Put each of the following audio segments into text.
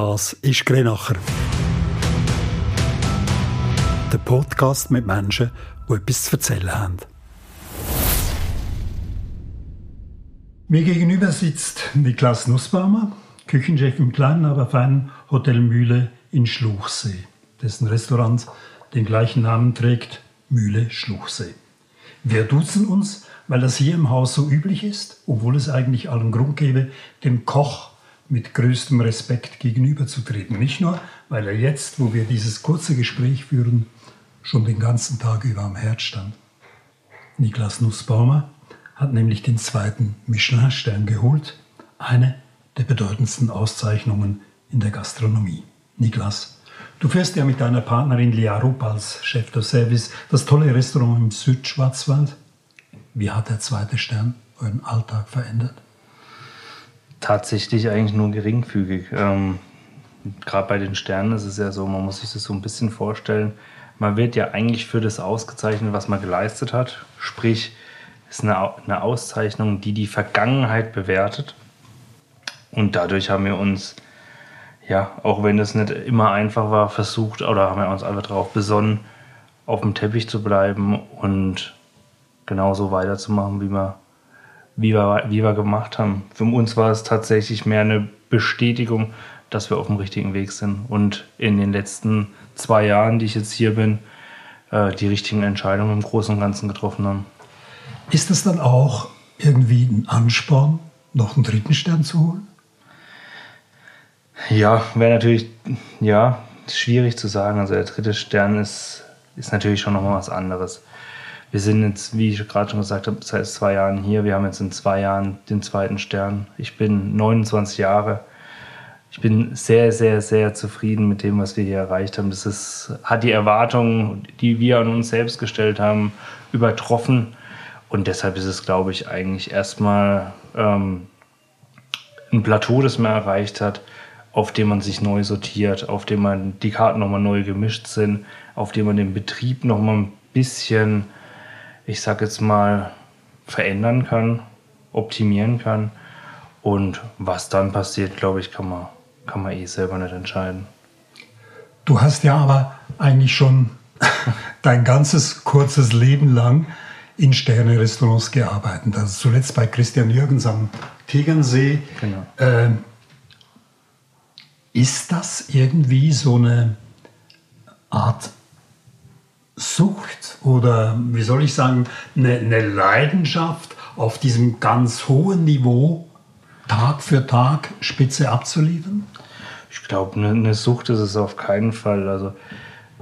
Das ist Grenacher. Der Podcast mit Menschen, die etwas zu erzählen haben. Mir gegenüber sitzt Niklas Nussbaumer, Küchenchef im kleinen, aber feinen Hotel Mühle in Schluchsee, dessen Restaurant den gleichen Namen trägt, Mühle Schluchsee. Wir duzen uns, weil das hier im Haus so üblich ist, obwohl es eigentlich allen Grund gäbe, dem Koch mit größtem Respekt gegenüberzutreten. Nicht nur, weil er jetzt, wo wir dieses kurze Gespräch führen, schon den ganzen Tag über am Herd stand. Niklas Nussbaumer hat nämlich den zweiten Michelin-Stern geholt, eine der bedeutendsten Auszeichnungen in der Gastronomie. Niklas, du fährst ja mit deiner Partnerin Lia Rupp als Chef de Service das tolle Restaurant im Südschwarzwald. Wie hat der zweite Stern euren Alltag verändert? Tatsächlich eigentlich nur geringfügig. Ähm, Gerade bei den Sternen ist es ja so, man muss sich das so ein bisschen vorstellen. Man wird ja eigentlich für das ausgezeichnet, was man geleistet hat. Sprich, es ist eine, eine Auszeichnung, die die Vergangenheit bewertet. Und dadurch haben wir uns, ja, auch wenn es nicht immer einfach war, versucht oder haben wir uns einfach darauf besonnen, auf dem Teppich zu bleiben und genauso weiterzumachen, wie wir, wie, wir, wie wir gemacht haben. Für uns war es tatsächlich mehr eine Bestätigung, dass wir auf dem richtigen Weg sind und in den letzten zwei Jahren, die ich jetzt hier bin, äh, die richtigen Entscheidungen im Großen und Ganzen getroffen haben. Ist das dann auch irgendwie ein Ansporn, noch einen dritten Stern zu holen? Ja, wäre natürlich, ja, schwierig zu sagen. Also der dritte Stern ist, ist natürlich schon nochmal was anderes. Wir sind jetzt, wie ich gerade schon gesagt habe, seit zwei Jahren hier. Wir haben jetzt in zwei Jahren den zweiten Stern. Ich bin 29 Jahre. Ich bin sehr, sehr, sehr zufrieden mit dem, was wir hier erreicht haben. Das ist, hat die Erwartungen, die wir an uns selbst gestellt haben, übertroffen. Und deshalb ist es, glaube ich, eigentlich erstmal ähm, ein Plateau, das man erreicht hat, auf dem man sich neu sortiert, auf dem man die Karten nochmal neu gemischt sind, auf dem man den Betrieb nochmal ein bisschen, ich sag jetzt mal, verändern kann, optimieren kann. Und was dann passiert, glaube ich, kann man, kann man eh selber nicht entscheiden. Du hast ja aber eigentlich schon dein ganzes kurzes Leben lang in Sterne-Restaurants gearbeitet. Also zuletzt bei Christian Jürgens am Tegernsee. Genau. Ähm, ist das irgendwie so eine Art Sucht oder wie soll ich sagen, eine, eine Leidenschaft auf diesem ganz hohen Niveau Tag für Tag Spitze abzuliefern? Ich glaube, eine, Sucht ist es auf keinen Fall. Also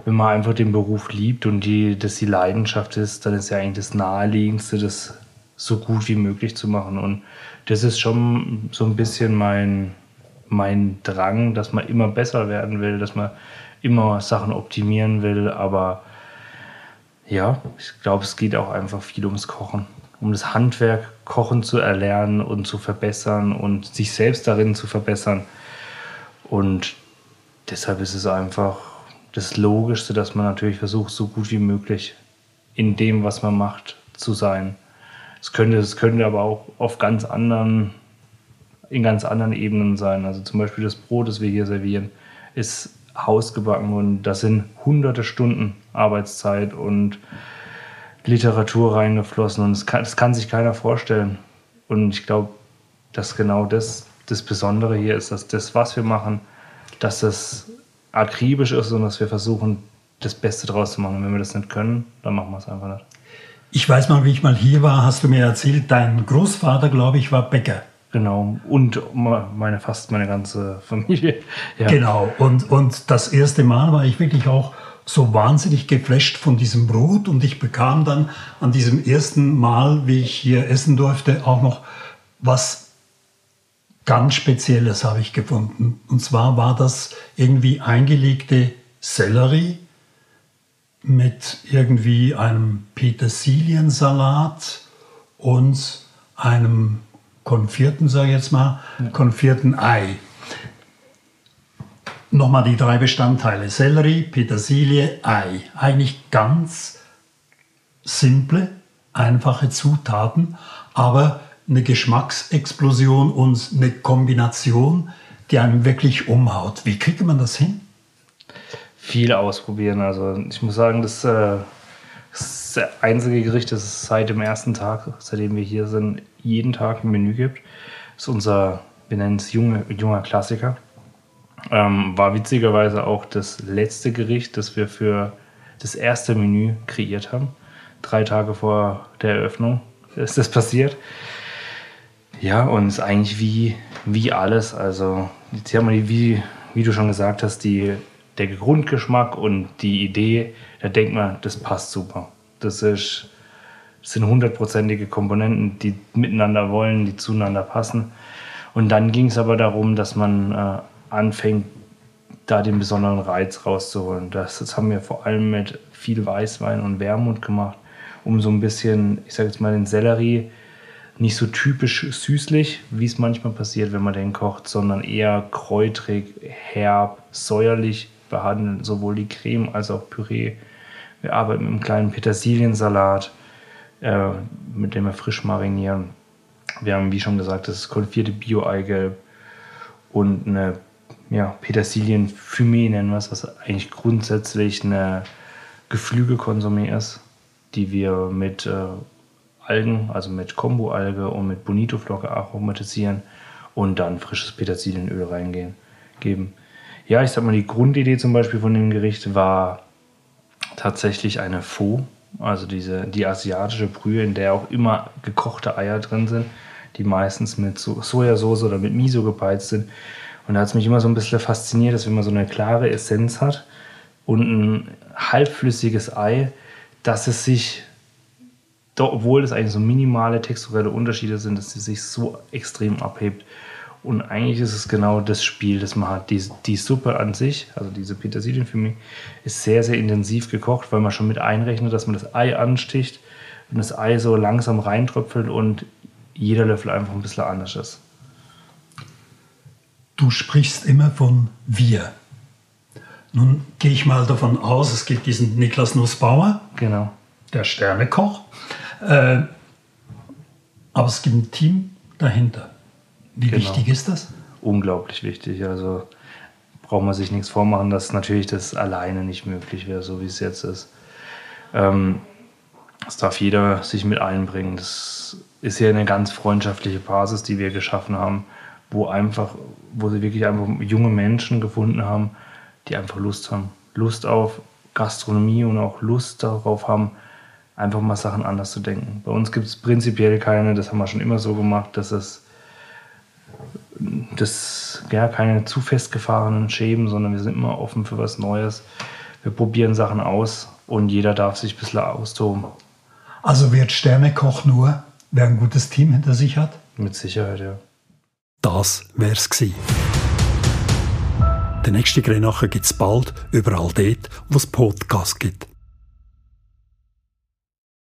wenn man einfach den Beruf liebt und die, das die Leidenschaft ist, dann ist ja eigentlich das Naheliegendste, das so gut wie möglich zu machen. Und das ist schon so ein bisschen mein, mein Drang, dass man immer besser werden will, dass man immer Sachen optimieren will. Aber ja, ich glaube, es geht auch einfach viel ums Kochen. Um das Handwerk Kochen zu erlernen und zu verbessern und sich selbst darin zu verbessern. Und deshalb ist es einfach das Logischste, dass man natürlich versucht, so gut wie möglich in dem, was man macht, zu sein. Es könnte, es könnte aber auch auf ganz anderen, in ganz anderen Ebenen sein. Also zum Beispiel das Brot, das wir hier servieren, ist hausgebacken und da sind hunderte Stunden Arbeitszeit und Literatur reingeflossen und das kann, das kann sich keiner vorstellen. Und ich glaube, dass genau das das Besondere hier ist, dass das, was wir machen, dass das akribisch ist und dass wir versuchen, das Beste draus zu machen. Und wenn wir das nicht können, dann machen wir es einfach nicht. Ich weiß mal, wie ich mal hier war, hast du mir erzählt, dein Großvater, glaube ich, war Bäcker. Genau, und meine, fast meine ganze Familie. Ja. Genau, und, und das erste Mal war ich wirklich auch so wahnsinnig geflasht von diesem Brot und ich bekam dann an diesem ersten Mal, wie ich hier essen durfte, auch noch was ganz Spezielles habe ich gefunden. Und zwar war das irgendwie eingelegte Sellerie mit irgendwie einem Petersiliensalat und einem konfierten, sage ich jetzt mal, konfierten Ei. Nochmal die drei Bestandteile. Sellerie, Petersilie, Ei. Eigentlich ganz simple, einfache Zutaten, aber eine Geschmacksexplosion und eine Kombination, die einem wirklich umhaut. Wie kriegt man das hin? Viel ausprobieren. Also ich muss sagen, das, äh, das einzige Gericht, das es seit dem ersten Tag, seitdem wir hier sind, jeden Tag im Menü gibt. Das ist unser, wir nennen es junge, junger Klassiker. Ähm, war witzigerweise auch das letzte Gericht, das wir für das erste Menü kreiert haben. Drei Tage vor der Eröffnung ist das passiert. Ja, und ist eigentlich wie, wie alles. Also, jetzt haben wir, wie, wie du schon gesagt hast, die, der Grundgeschmack und die Idee, da denkt man, das passt super. Das, ist, sind hundertprozentige Komponenten, die miteinander wollen, die zueinander passen. Und dann ging es aber darum, dass man äh, anfängt, da den besonderen Reiz rauszuholen. Das, das haben wir vor allem mit viel Weißwein und Wermut gemacht, um so ein bisschen, ich sage jetzt mal, den Sellerie nicht so typisch süßlich, wie es manchmal passiert, wenn man den kocht, sondern eher kräutrig, herb, säuerlich behandeln, sowohl die Creme als auch Püree. Wir arbeiten mit einem kleinen Petersiliensalat, äh, mit dem wir frisch marinieren. Wir haben, wie schon gesagt, das konfierte Bio-Eigelb und eine ja, Petersilien-Fumé nennen wir es, was eigentlich grundsätzlich eine Geflügelkonsumé ist, die wir mit äh, Algen, also mit Kombo-Alge und mit Bonito-Flocke aromatisieren und dann frisches Petersilienöl reingehen, geben. Ja, ich sag mal, die Grundidee zum Beispiel von dem Gericht war tatsächlich eine Pho, also diese, die asiatische Brühe, in der auch immer gekochte Eier drin sind, die meistens mit so Sojasauce oder mit Miso gebeizt sind. Und da hat es mich immer so ein bisschen fasziniert, dass wenn man so eine klare Essenz hat und ein halbflüssiges Ei, dass es sich obwohl es eigentlich so minimale texturelle Unterschiede sind, dass sie sich so extrem abhebt. Und eigentlich ist es genau das Spiel, das man hat. Die, die Suppe an sich, also diese Petersilien für mich, ist sehr, sehr intensiv gekocht, weil man schon mit einrechnet, dass man das Ei ansticht und das Ei so langsam reintröpfelt und jeder Löffel einfach ein bisschen anders ist. Du sprichst immer von wir. Nun gehe ich mal davon aus, es gibt diesen Niklas Nussbauer, genau. der Sternekoch. Äh, aber es gibt ein Team dahinter. Wie genau. wichtig ist das? Unglaublich wichtig. Also braucht man sich nichts vormachen, dass natürlich das alleine nicht möglich wäre, so wie es jetzt ist. Ähm, das darf jeder sich mit einbringen. Das ist ja eine ganz freundschaftliche Basis, die wir geschaffen haben, wo einfach, wo sie wirklich einfach junge Menschen gefunden haben, die einfach Lust haben. Lust auf Gastronomie und auch Lust darauf haben, einfach mal Sachen anders zu denken. Bei uns gibt es prinzipiell keine, das haben wir schon immer so gemacht, dass es das, ja, keine zu festgefahrenen Schemen, sondern wir sind immer offen für was Neues. Wir probieren Sachen aus und jeder darf sich ein bisschen austoben. Also wird Sternekoch nur, wer ein gutes Team hinter sich hat? Mit Sicherheit, ja. Das wär's gewesen. Der nächste Grenacher gibt's bald, überall dort, wo es Podcasts gibt.